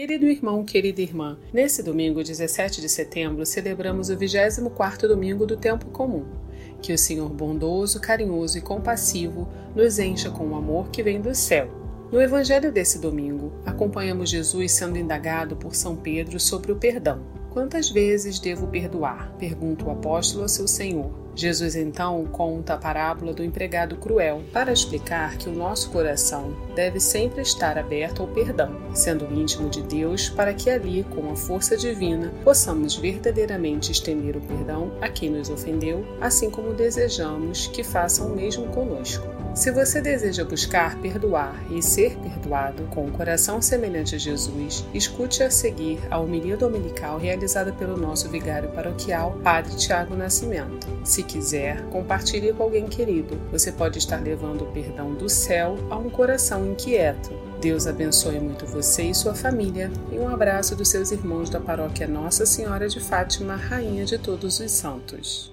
Querido irmão, querida irmã, nesse domingo, 17 de setembro, celebramos o 24º domingo do tempo comum. Que o Senhor bondoso, carinhoso e compassivo nos encha com o amor que vem do céu. No evangelho desse domingo, acompanhamos Jesus sendo indagado por São Pedro sobre o perdão. Quantas vezes devo perdoar? pergunta o apóstolo ao seu Senhor. Jesus então conta a parábola do empregado cruel para explicar que o nosso coração deve sempre estar aberto ao perdão, sendo íntimo de Deus, para que ali, com a força divina, possamos verdadeiramente estender o perdão a quem nos ofendeu, assim como desejamos que façam o mesmo conosco. Se você deseja buscar perdoar e ser perdoado com um coração semelhante a Jesus, escute a seguir a homilia dominical realizada pelo nosso vigário paroquial, Padre Tiago Nascimento. Se quiser, compartilhe com alguém querido. Você pode estar levando o perdão do céu a um coração inquieto. Deus abençoe muito você e sua família. E um abraço dos seus irmãos da paróquia Nossa Senhora de Fátima, Rainha de Todos os Santos.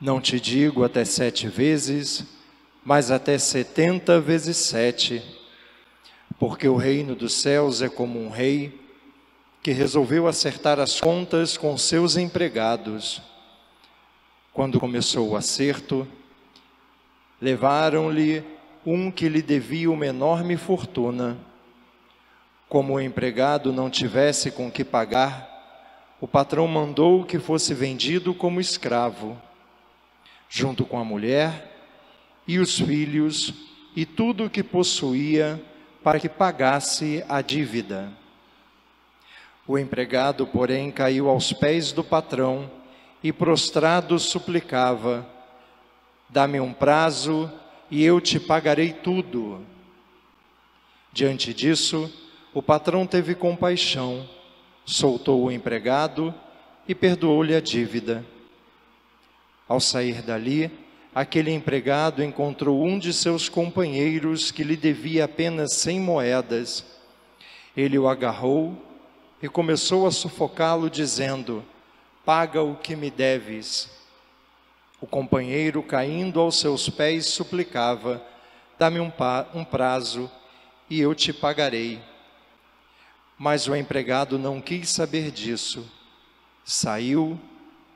não te digo até sete vezes, mas até setenta vezes sete, porque o reino dos céus é como um rei que resolveu acertar as contas com seus empregados. Quando começou o acerto, levaram-lhe um que lhe devia uma enorme fortuna. Como o empregado não tivesse com que pagar, o patrão mandou que fosse vendido como escravo junto com a mulher e os filhos e tudo o que possuía, para que pagasse a dívida. O empregado, porém, caiu aos pés do patrão e, prostrado, suplicava: Dá-me um prazo e eu te pagarei tudo. Diante disso, o patrão teve compaixão, soltou o empregado e perdoou-lhe a dívida. Ao sair dali, aquele empregado encontrou um de seus companheiros que lhe devia apenas cem moedas. Ele o agarrou e começou a sufocá-lo, dizendo: Paga o que me deves. O companheiro, caindo aos seus pés, suplicava: Dá-me um, prazo e eu te pagarei. Mas o empregado não quis saber disso. Saiu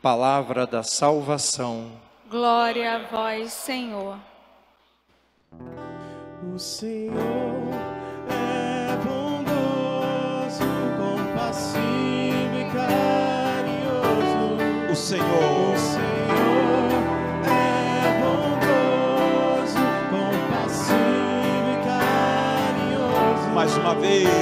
Palavra da salvação. Glória a vós, Senhor. O Senhor é bondoso, compassivo e carinhoso. O Senhor. O Senhor é bondoso, compassivo e carinhoso. Mais uma vez.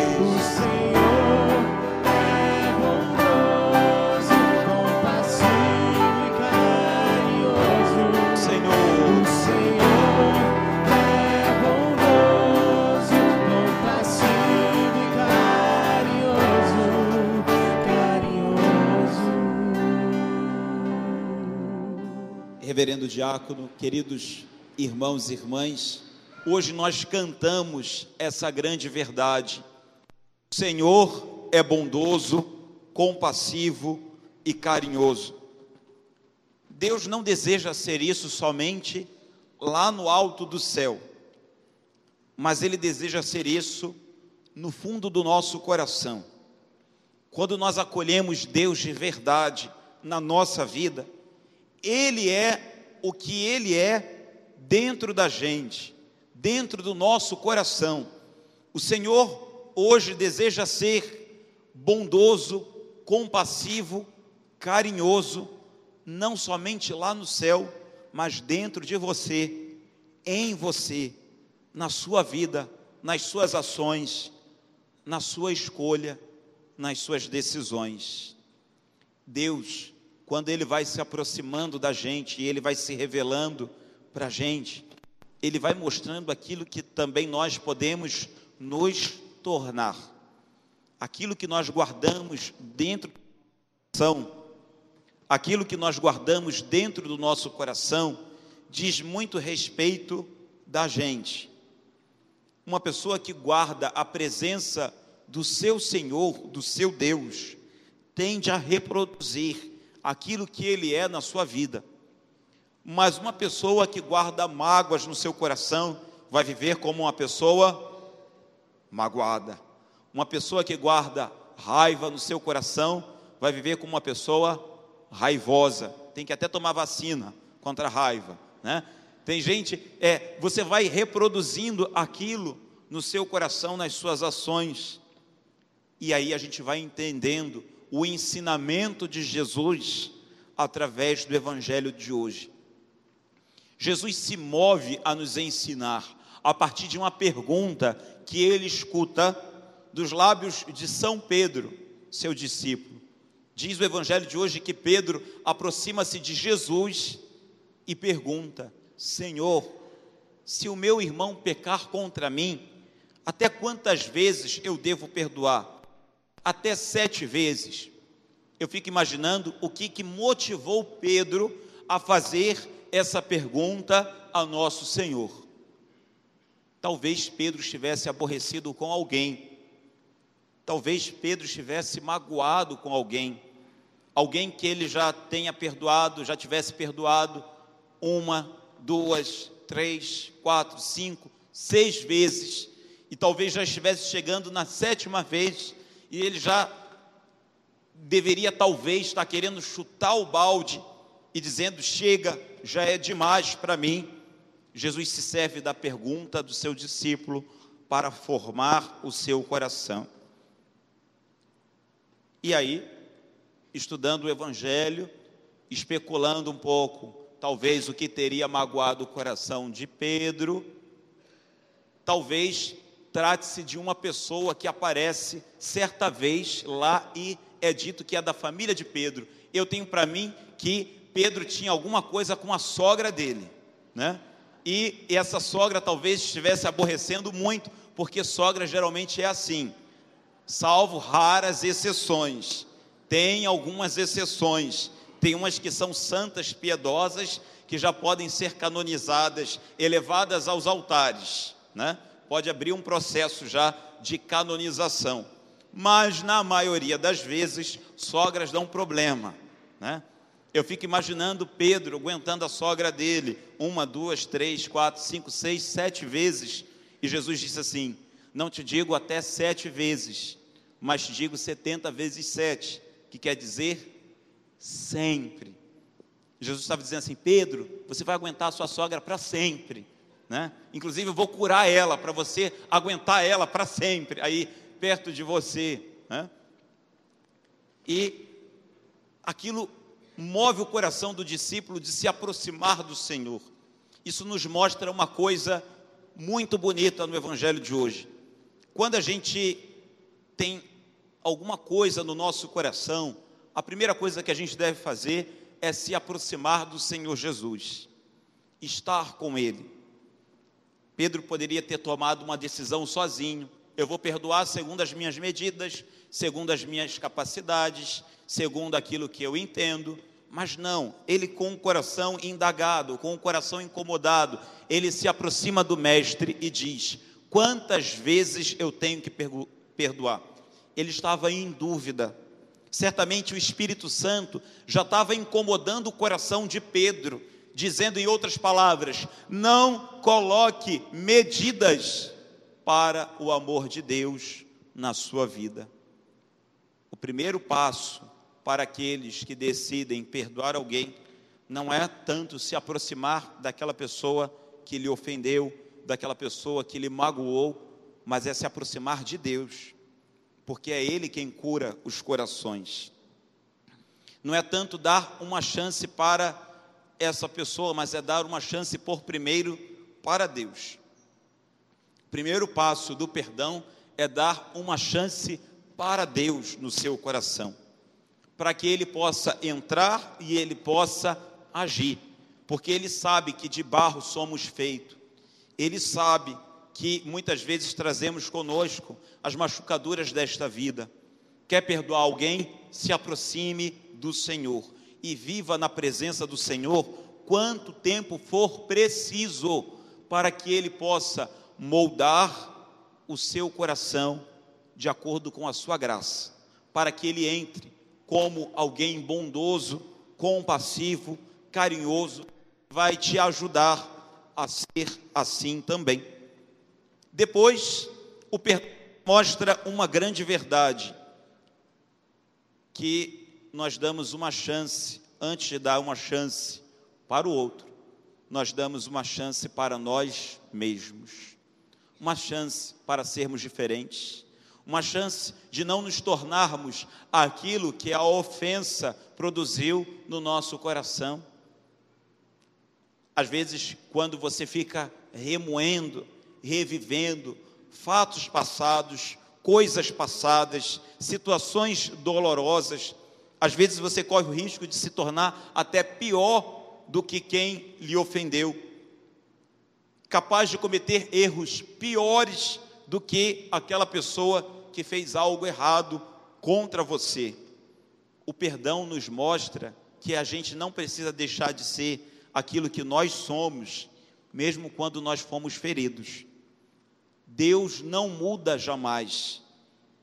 Diácono, queridos irmãos e irmãs, hoje nós cantamos essa grande verdade. O Senhor é bondoso, compassivo e carinhoso. Deus não deseja ser isso somente lá no alto do céu, mas Ele deseja ser isso no fundo do nosso coração. Quando nós acolhemos Deus de verdade na nossa vida, Ele é o que Ele é dentro da gente, dentro do nosso coração. O Senhor hoje deseja ser bondoso, compassivo, carinhoso, não somente lá no céu, mas dentro de você, em você, na sua vida, nas suas ações, na sua escolha, nas suas decisões. Deus, quando Ele vai se aproximando da gente e Ele vai se revelando para a gente, Ele vai mostrando aquilo que também nós podemos nos tornar, aquilo que nós guardamos dentro do coração, aquilo que nós guardamos dentro do nosso coração, diz muito respeito da gente. Uma pessoa que guarda a presença do seu Senhor, do seu Deus, tende a reproduzir aquilo que ele é na sua vida. Mas uma pessoa que guarda mágoas no seu coração vai viver como uma pessoa magoada. Uma pessoa que guarda raiva no seu coração vai viver como uma pessoa raivosa. Tem que até tomar vacina contra a raiva, né? Tem gente, é, você vai reproduzindo aquilo no seu coração, nas suas ações. E aí a gente vai entendendo o ensinamento de Jesus através do evangelho de hoje. Jesus se move a nos ensinar a partir de uma pergunta que ele escuta dos lábios de São Pedro, seu discípulo. Diz o evangelho de hoje que Pedro aproxima-se de Jesus e pergunta: Senhor, se o meu irmão pecar contra mim, até quantas vezes eu devo perdoar? Até sete vezes. Eu fico imaginando o que, que motivou Pedro a fazer essa pergunta a nosso Senhor. Talvez Pedro estivesse aborrecido com alguém, talvez Pedro estivesse magoado com alguém, alguém que ele já tenha perdoado, já tivesse perdoado uma, duas, três, quatro, cinco, seis vezes, e talvez já estivesse chegando na sétima vez, e ele já deveria talvez estar querendo chutar o balde e dizendo: chega, já é demais para mim. Jesus se serve da pergunta do seu discípulo para formar o seu coração. E aí, estudando o Evangelho, especulando um pouco talvez o que teria magoado o coração de Pedro, talvez trate-se de uma pessoa que aparece certa vez lá e é dito que é da família de Pedro. Eu tenho para mim que Pedro tinha alguma coisa com a sogra dele, né? E essa sogra talvez estivesse aborrecendo muito, porque sogra geralmente é assim, salvo raras exceções. Tem algumas exceções tem umas que são santas, piedosas, que já podem ser canonizadas, elevadas aos altares, né? Pode abrir um processo já de canonização. Mas na maioria das vezes, sogras dão problema, né? Eu fico imaginando Pedro aguentando a sogra dele uma, duas, três, quatro, cinco, seis, sete vezes. E Jesus disse assim: Não te digo até sete vezes, mas te digo setenta vezes sete, que quer dizer sempre. Jesus estava dizendo assim: Pedro, você vai aguentar a sua sogra para sempre, né? Inclusive eu vou curar ela para você aguentar ela para sempre aí perto de você, né? E aquilo move o coração do discípulo de se aproximar do Senhor. Isso nos mostra uma coisa muito bonita no evangelho de hoje. Quando a gente tem alguma coisa no nosso coração, a primeira coisa que a gente deve fazer é se aproximar do Senhor Jesus, estar com Ele. Pedro poderia ter tomado uma decisão sozinho. Eu vou perdoar segundo as minhas medidas, segundo as minhas capacidades, segundo aquilo que eu entendo. Mas não, ele com o coração indagado, com o coração incomodado, ele se aproxima do Mestre e diz: Quantas vezes eu tenho que perdoar? ele estava em dúvida. Certamente o Espírito Santo já estava incomodando o coração de Pedro, dizendo em outras palavras: não coloque medidas para o amor de Deus na sua vida. O primeiro passo para aqueles que decidem perdoar alguém não é tanto se aproximar daquela pessoa que lhe ofendeu, daquela pessoa que lhe magoou, mas é se aproximar de Deus, porque é Ele quem cura os corações. Não é tanto dar uma chance para essa pessoa, mas é dar uma chance por primeiro para Deus. O primeiro passo do perdão é dar uma chance para Deus no seu coração, para que Ele possa entrar e Ele possa agir, porque Ele sabe que de barro somos feitos, Ele sabe que muitas vezes trazemos conosco as machucaduras desta vida. Quer perdoar alguém? Se aproxime do Senhor e viva na presença do Senhor quanto tempo for preciso para que Ele possa moldar o seu coração de acordo com a sua graça, para que ele entre como alguém bondoso, compassivo, carinhoso, vai te ajudar a ser assim também. Depois, o perdão mostra uma grande verdade, que nós damos uma chance, antes de dar uma chance para o outro, nós damos uma chance para nós mesmos, uma chance para sermos diferentes, uma chance de não nos tornarmos aquilo que a ofensa produziu no nosso coração. Às vezes, quando você fica remoendo, revivendo fatos passados, coisas passadas, situações dolorosas, às vezes você corre o risco de se tornar até pior do que quem lhe ofendeu, capaz de cometer erros piores do que aquela pessoa que fez algo errado contra você. O perdão nos mostra que a gente não precisa deixar de ser aquilo que nós somos, mesmo quando nós fomos feridos. Deus não muda jamais.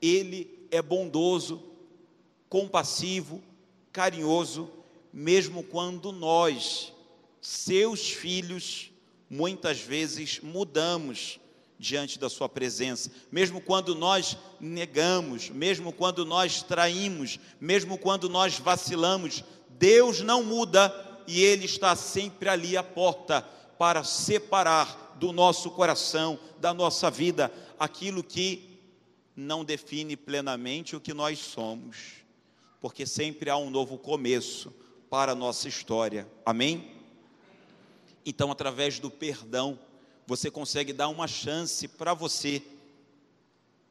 Ele é bondoso, compassivo, carinhoso, mesmo quando nós, seus filhos, muitas vezes mudamos diante da Sua presença, mesmo quando nós negamos, mesmo quando nós traímos, mesmo quando nós vacilamos, Deus não muda e Ele está sempre ali à porta para separar do nosso coração, da nossa vida, aquilo que não define plenamente o que nós somos, porque sempre há um novo começo para a nossa história, amém? Então, através do perdão, você consegue dar uma chance para você,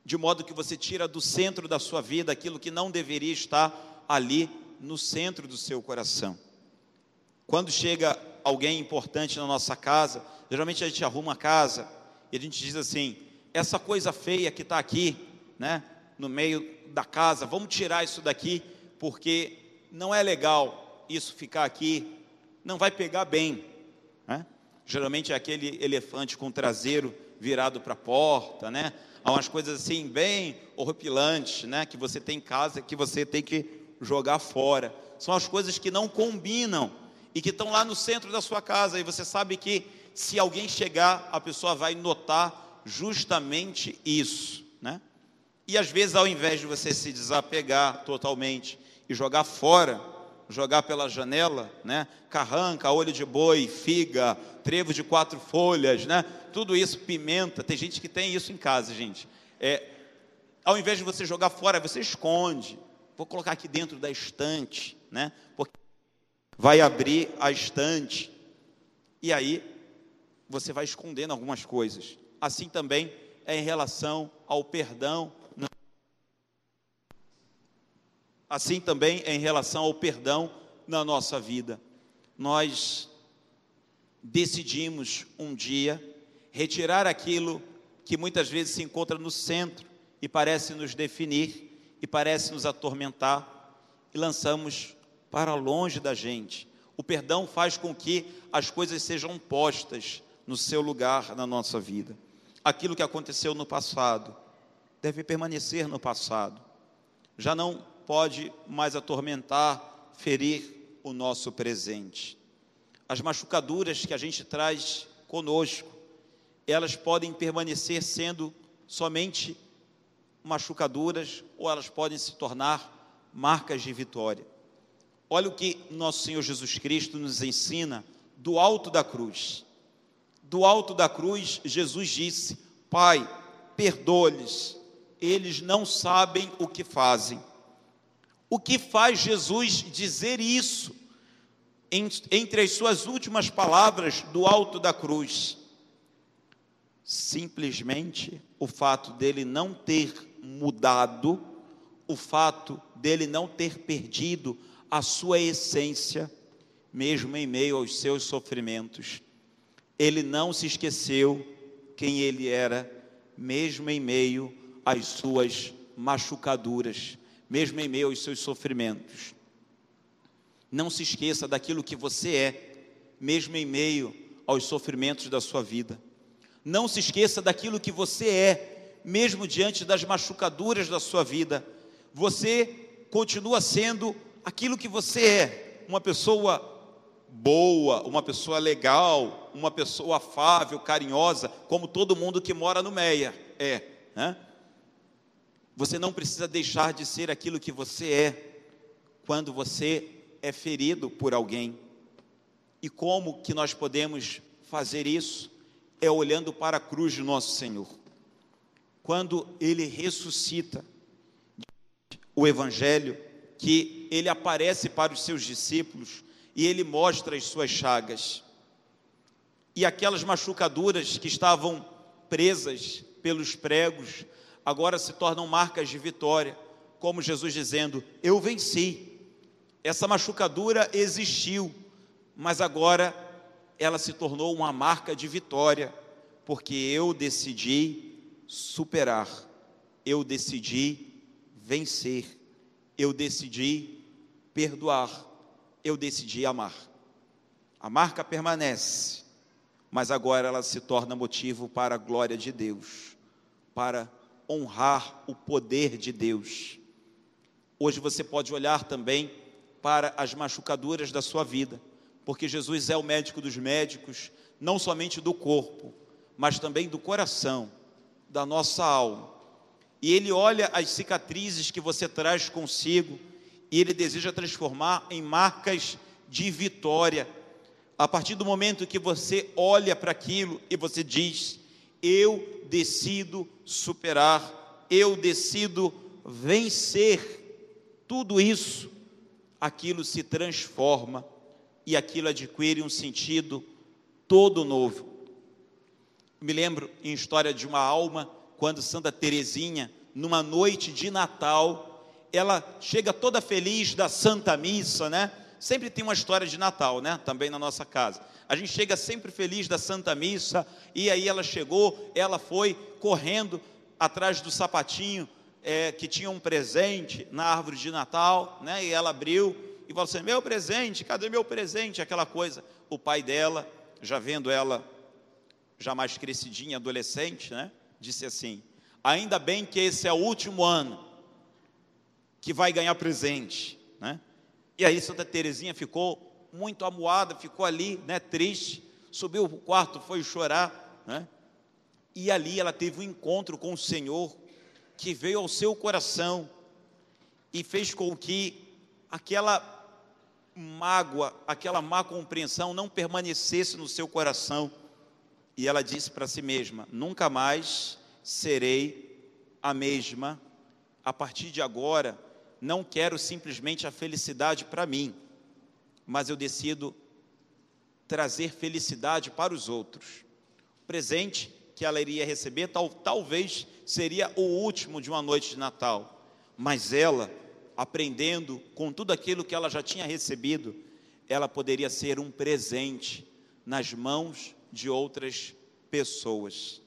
de modo que você tira do centro da sua vida aquilo que não deveria estar ali no centro do seu coração. Quando chega alguém importante na nossa casa, geralmente a gente arruma a casa e a gente diz assim: essa coisa feia que está aqui, né, no meio da casa, vamos tirar isso daqui, porque não é legal isso ficar aqui, não vai pegar bem. Né? Geralmente é aquele elefante com o traseiro virado para a porta, né? Há umas coisas assim bem horripilantes, né? Que você tem em casa que você tem que jogar fora. São as coisas que não combinam e que estão lá no centro da sua casa. E você sabe que se alguém chegar, a pessoa vai notar justamente isso, né? E às vezes, ao invés de você se desapegar totalmente e jogar fora, jogar pela janela, né? Carranca, olho de boi, figa, trevo de quatro folhas, né? Tudo isso, pimenta. Tem gente que tem isso em casa, gente. É, ao invés de você jogar fora, você esconde. Vou colocar aqui dentro da estante, né? Porque vai abrir a estante e aí você vai escondendo algumas coisas. Assim também é em relação ao perdão assim também em relação ao perdão na nossa vida. Nós decidimos um dia retirar aquilo que muitas vezes se encontra no centro e parece nos definir e parece nos atormentar e lançamos para longe da gente. O perdão faz com que as coisas sejam postas no seu lugar na nossa vida. Aquilo que aconteceu no passado deve permanecer no passado já não pode mais atormentar, ferir o nosso presente. As machucaduras que a gente traz conosco, elas podem permanecer sendo somente machucaduras ou elas podem se tornar marcas de vitória. Olha o que nosso Senhor Jesus Cristo nos ensina do alto da cruz. Do alto da cruz, Jesus disse: Pai, perdoa-lhes, eles não sabem o que fazem. O que faz Jesus dizer isso entre as suas últimas palavras do alto da cruz? Simplesmente o fato dele não ter mudado, o fato dele não ter perdido a sua essência, mesmo em meio aos seus sofrimentos. Ele não se esqueceu quem ele era, mesmo em meio às suas machucaduras, mesmo em meio aos seus sofrimentos. Não se esqueça daquilo que você é, mesmo em meio aos sofrimentos da sua vida. Não se esqueça daquilo que você é, mesmo diante das machucaduras da sua vida. Você continua sendo aquilo que você é, uma pessoa boa, uma pessoa legal, uma pessoa afável, carinhosa, como todo mundo que mora no Meia é. Né? Você não precisa deixar de ser aquilo que você é quando você é ferido por alguém. E como que nós podemos fazer isso? É olhando para a cruz de nosso Senhor. Quando ele ressuscita, o Evangelho, que ele aparece para os seus discípulos e ele mostra as suas chagas. E aquelas machucaduras que estavam presas pelos pregos, agora se tornam marcas de vitória, como Jesus dizendo: Eu venci. Essa machucadura existiu, mas agora ela se tornou uma marca de vitória, porque eu decidi superar, eu decidi vencer, eu decidi perdoar, eu decidi amar. A marca permanece, mas agora ela se torna motivo para a glória de Deus, para honrar o poder de Deus. Hoje você pode olhar também para as machucaduras da sua vida, porque Jesus é o médico dos médicos, não somente do corpo, mas também do coração, da nossa alma. E Ele olha as cicatrizes que você traz consigo e Ele deseja transformar em marcas de vitória. A partir do momento que você olha para aquilo e você diz: Eu decido superar, eu decido vencer tudo isso, aquilo se transforma e aquilo adquire um sentido todo novo. Me lembro em história de uma alma, quando Santa Teresinha, numa noite de Natal, ela chega toda feliz da Santa Missa, né? Sempre tem uma história de Natal, né? Também na nossa casa. A gente chega sempre feliz da Santa Missa, e aí ela chegou, ela foi correndo atrás do sapatinho é, que tinha um presente na árvore de Natal, né? E ela abriu e falou assim: Meu presente, cadê meu presente? Aquela coisa. O pai dela, já vendo ela já mais crescidinha, adolescente, né? Disse assim: Ainda bem que esse é o último ano que vai ganhar presente, né? E aí Santa Terezinha ficou muito amuada, ficou ali, né, triste, subiu o quarto, foi chorar, né? E ali ela teve um encontro com o Senhor que veio ao seu coração e fez com que aquela mágoa, aquela má compreensão não permanecesse no seu coração. E ela disse para si mesma: Nunca mais serei a mesma. A partir de agora, não quero simplesmente a felicidade para mim, mas eu decido trazer felicidade para os outros. O presente que ela iria receber tal, talvez seria o último de uma noite de Natal, mas ela, aprendendo com tudo aquilo que ela já tinha recebido, ela poderia ser um presente nas mãos de outras pessoas.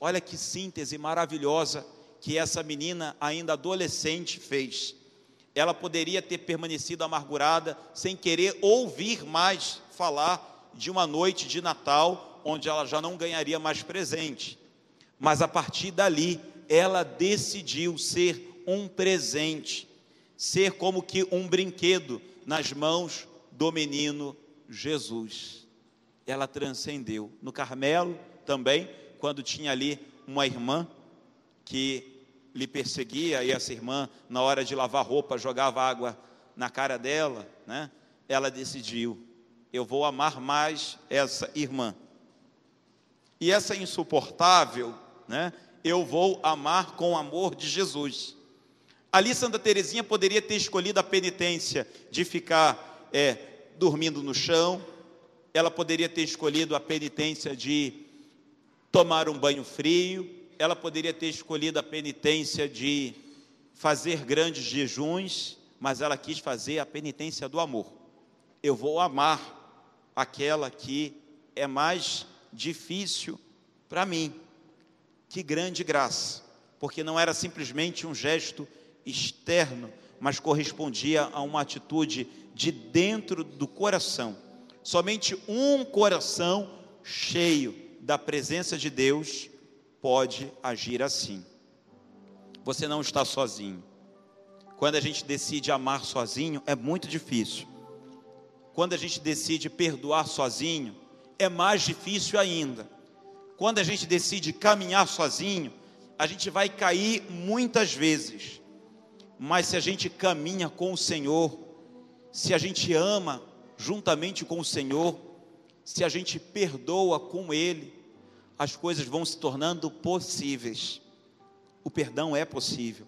Olha que síntese maravilhosa que essa menina, ainda adolescente, fez ela poderia ter permanecido amargurada, sem querer ouvir mais falar de uma noite de Natal, onde ela já não ganharia mais presente. Mas a partir dali, ela decidiu ser um presente. ser como que um brinquedo nas mãos do menino Jesus. Ela transcendeu. No Carmelo também, quando tinha ali uma irmã que lhe perseguia, e essa irmã, na hora de lavar roupa, jogava água na cara dela, né? Ela decidiu: eu vou amar mais essa irmã. E essa insuportável, né? Eu vou amar com o amor de Jesus. Ali Santa Teresinha poderia ter escolhido a penitência de ficar é, dormindo no chão. Ela poderia ter escolhido a penitência de tomar um banho frio. Ela poderia ter escolhido a penitência de fazer grandes jejuns, mas ela quis fazer a penitência do amor. Eu vou amar aquela que é mais difícil para mim. Que grande graça, porque não era simplesmente um gesto externo, mas correspondia a uma atitude de dentro do coração. Somente um coração cheio da presença de Deus pode agir assim. Você não está sozinho. Quando a gente decide amar sozinho, é muito difícil. Quando a gente decide perdoar sozinho, é mais difícil ainda. Quando a gente decide caminhar sozinho, a gente vai cair muitas vezes. Mas se a gente caminha com o Senhor, se a gente ama juntamente com o Senhor, se a gente perdoa com Ele, as coisas vão se tornando possíveis. O perdão é possível.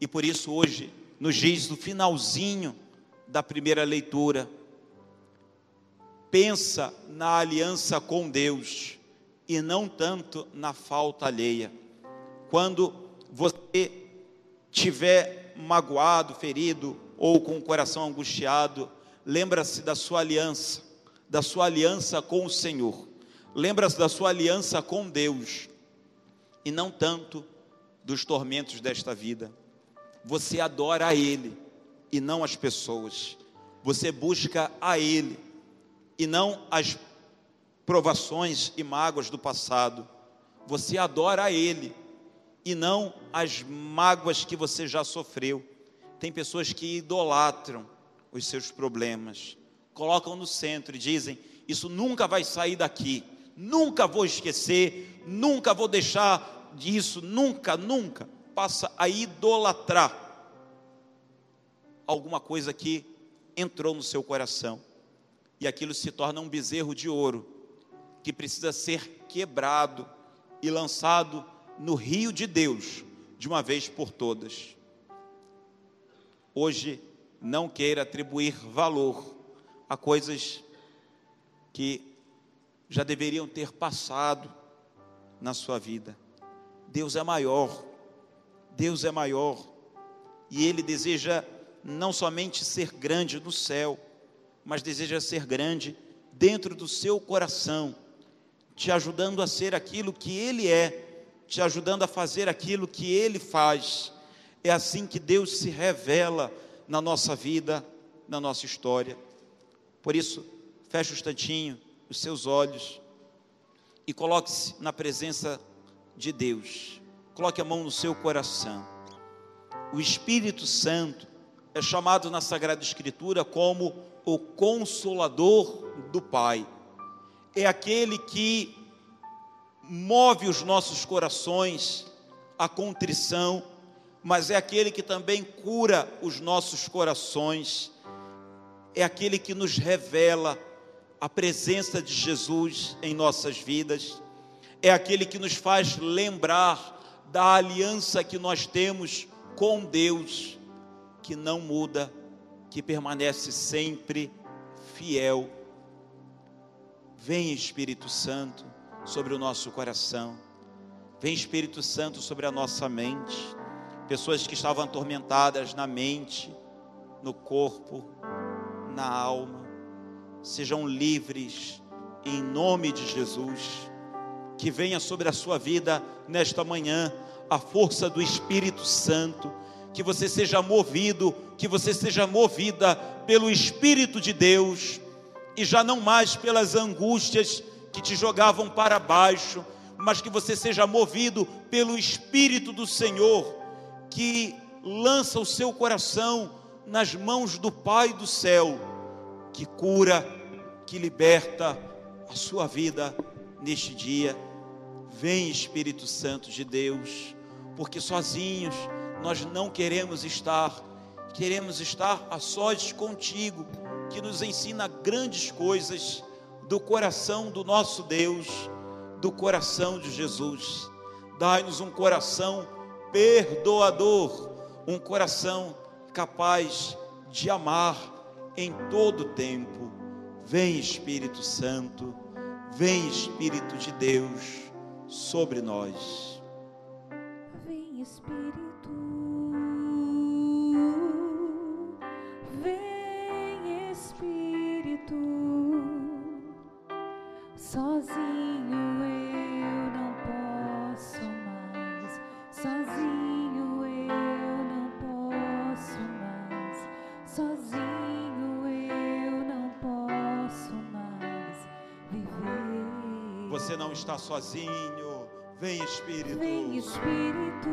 E por isso hoje, nos dias do finalzinho da primeira leitura, pensa na aliança com Deus e não tanto na falta alheia. Quando você tiver magoado, ferido ou com o coração angustiado, lembra-se da sua aliança, da sua aliança com o Senhor. Lembra-se da sua aliança com Deus e não tanto dos tormentos desta vida. Você adora a Ele e não as pessoas. Você busca a Ele e não as provações e mágoas do passado. Você adora a Ele e não as mágoas que você já sofreu. Tem pessoas que idolatram os seus problemas, colocam no centro e dizem: Isso nunca vai sair daqui, nunca vou esquecer, nunca vou deixar disso, nunca, nunca. Passa a idolatrar alguma coisa que entrou no seu coração e aquilo se torna um bezerro de ouro que precisa ser quebrado e lançado no rio de Deus de uma vez por todas. Hoje, não queira atribuir valor a coisas que já deveriam ter passado na sua vida. Deus é maior, Deus é maior, e Ele deseja não somente ser grande no céu, mas deseja ser grande dentro do seu coração, te ajudando a ser aquilo que Ele é, te ajudando a fazer aquilo que Ele faz. É assim que Deus se revela na nossa vida, na nossa história. Por isso, feche o instantinho, os seus olhos e coloque-se na presença de Deus. Coloque a mão no seu coração. O Espírito Santo é chamado na Sagrada Escritura como o consolador do Pai. É aquele que move os nossos corações à contrição, mas é aquele que também cura os nossos corações. É aquele que nos revela a presença de Jesus em nossas vidas. É aquele que nos faz lembrar da aliança que nós temos com Deus, que não muda que permanece sempre fiel. Vem Espírito Santo sobre o nosso coração. Vem Espírito Santo sobre a nossa mente. Pessoas que estavam atormentadas na mente, no corpo, na alma, sejam livres em nome de Jesus. Que venha sobre a sua vida nesta manhã a força do Espírito Santo. Que você seja movido, que você seja movida pelo Espírito de Deus. E já não mais pelas angústias que te jogavam para baixo, mas que você seja movido pelo Espírito do Senhor, que lança o seu coração nas mãos do Pai do céu, que cura, que liberta a sua vida neste dia. Vem Espírito Santo de Deus, porque sozinhos nós não queremos estar, queremos estar a sós contigo, que nos ensina grandes coisas do coração do nosso Deus, do coração de Jesus. Dai-nos um coração perdoador, um coração capaz de amar em todo tempo. Vem Espírito Santo, vem Espírito de Deus sobre nós. Vem Espírito, sozinho. Vem Espírito. Vem Espírito,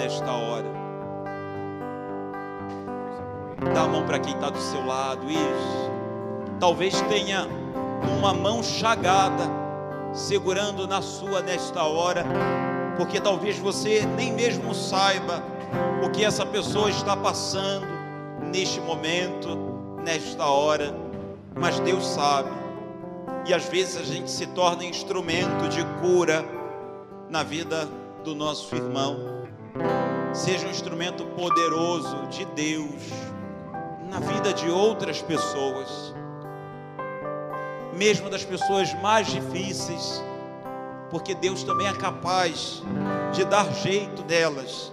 nesta hora. Dá a mão para quem está do seu lado. Isso. Talvez tenha uma mão chagada segurando na sua nesta hora, porque talvez você nem mesmo saiba o que essa pessoa está passando neste momento, nesta hora, mas Deus sabe. E às vezes a gente se torna instrumento de cura na vida do nosso irmão. Seja um instrumento poderoso de Deus na vida de outras pessoas, mesmo das pessoas mais difíceis, porque Deus também é capaz de dar jeito delas.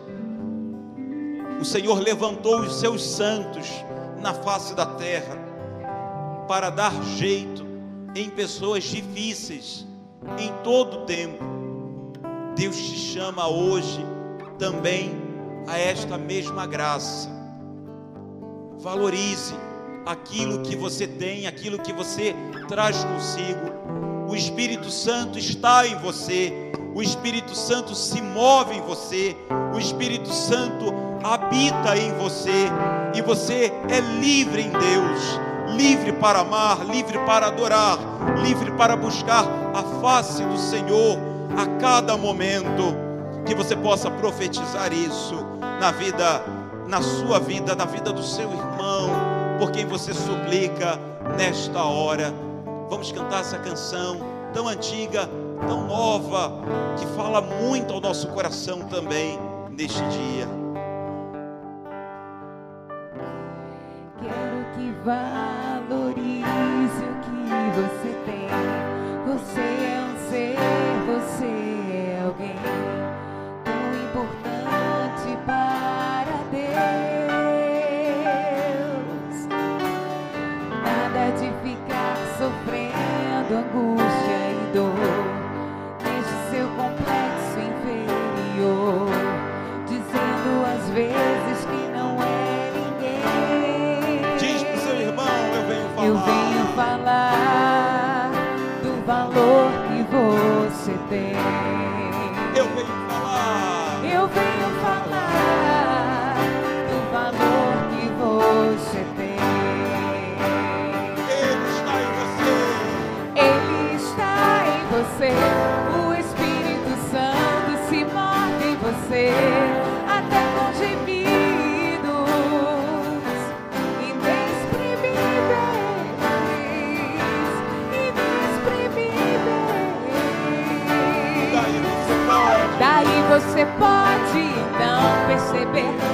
O Senhor levantou os seus santos na face da terra para dar jeito em pessoas difíceis em todo o tempo. Deus te chama hoje também a esta mesma graça. Valorize aquilo que você tem, aquilo que você traz consigo. O Espírito Santo está em você, o Espírito Santo se move em você, o Espírito Santo habita em você e você é livre em Deus, livre para amar, livre para adorar, livre para buscar a face do Senhor a cada momento que você possa profetizar isso na vida, na sua vida, na vida do seu irmão, por quem você suplica nesta hora. Vamos cantar essa canção tão antiga, tão nova, que fala muito ao nosso coração também neste dia. Quero que valorize o que você tem. Você você pode então perceber.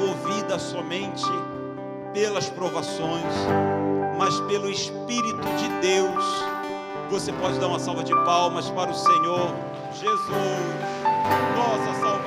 movida somente pelas provações, mas pelo Espírito de Deus. Você pode dar uma salva de palmas para o Senhor Jesus, nossa salvação.